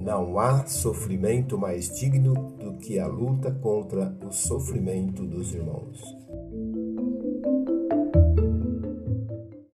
Não há sofrimento mais digno do que a luta contra o sofrimento dos irmãos.